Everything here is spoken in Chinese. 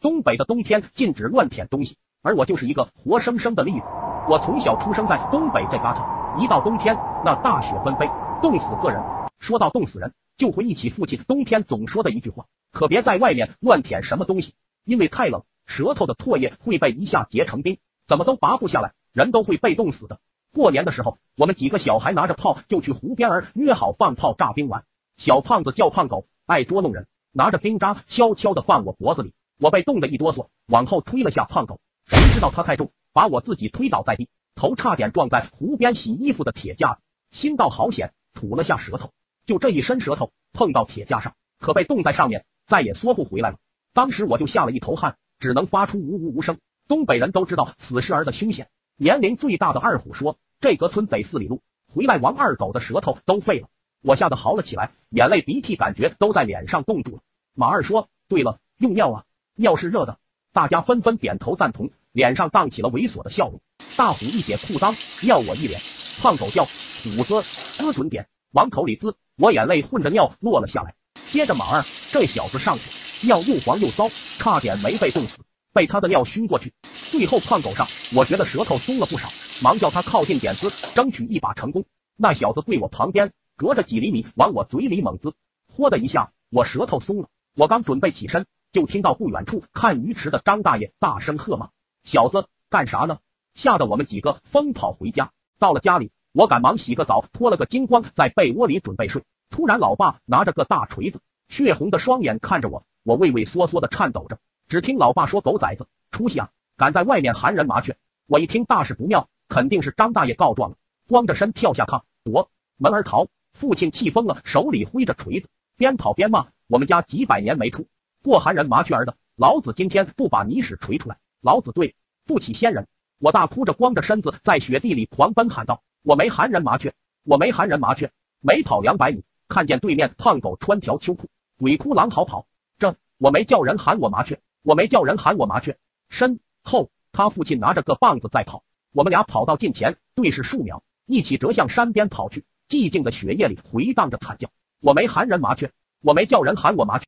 东北的冬天禁止乱舔东西，而我就是一个活生生的例子。我从小出生在东北这旮沓，一到冬天，那大雪纷飞，冻死个人。说到冻死人，就回忆起父亲冬天总说的一句话：可别在外面乱舔什么东西，因为太冷，舌头的唾液会被一下结成冰，怎么都拔不下来，人都会被冻死的。过年的时候，我们几个小孩拿着炮就去湖边儿约好放炮炸冰玩。小胖子叫胖狗，爱捉弄人，拿着冰渣悄悄的放我脖子里。我被冻得一哆嗦，往后推了下胖狗，谁知道他太重，把我自己推倒在地，头差点撞在湖边洗衣服的铁架子，心道好险，吐了下舌头，就这一伸舌头碰到铁架上，可被冻在上面，再也缩不回来了。当时我就吓了一头汗，只能发出呜呜无声。东北人都知道死尸儿的凶险。年龄最大的二虎说：“这隔村得四里路，回来王二狗的舌头都废了。”我吓得嚎了起来，眼泪鼻涕感觉都在脸上冻住了。马二说：“对了，用尿啊。”尿是热的，大家纷纷点头赞同，脸上荡起了猥琐的笑容。大虎一解裤裆，尿我一脸。胖狗叫虎子滋准点，往口里滋，我眼泪混着尿落了下来。接着马二这小子上去，尿又黄又骚，差点没被冻死，被他的尿熏过去。最后胖狗上，我觉得舌头松了不少，忙叫他靠近点滋，争取一把成功。那小子对我旁边，隔着几厘米往我嘴里猛滋，嚯的一下，我舌头松了。我刚准备起身。就听到不远处看鱼池的张大爷大声喝骂：“小子，干啥呢？”吓得我们几个疯跑回家。到了家里，我赶忙洗个澡，脱了个精光，在被窝里准备睡。突然，老爸拿着个大锤子，血红的双眼看着我，我畏畏缩缩的颤抖着。只听老爸说：“狗崽子，出息啊！敢在外面喊人麻雀！”我一听大事不妙，肯定是张大爷告状了，光着身跳下炕躲门而逃。父亲气疯了，手里挥着锤子，边跑边骂：“我们家几百年没出。”过寒人麻雀儿的，老子今天不把泥屎锤出来！老子对不起先人！我大哭着，光着身子在雪地里狂奔，喊道：“我没寒人麻雀，我没寒人麻雀！”没跑两百米，看见对面胖狗穿条秋裤，鬼哭狼嚎跑。这我没叫人喊我麻雀，我没叫人喊我麻雀。身后，他父亲拿着个棒子在跑。我们俩跑到近前，对视数秒，一起折向山边跑去。寂静的雪夜里回荡着惨叫：“我没寒人麻雀，我没叫人喊我麻雀。”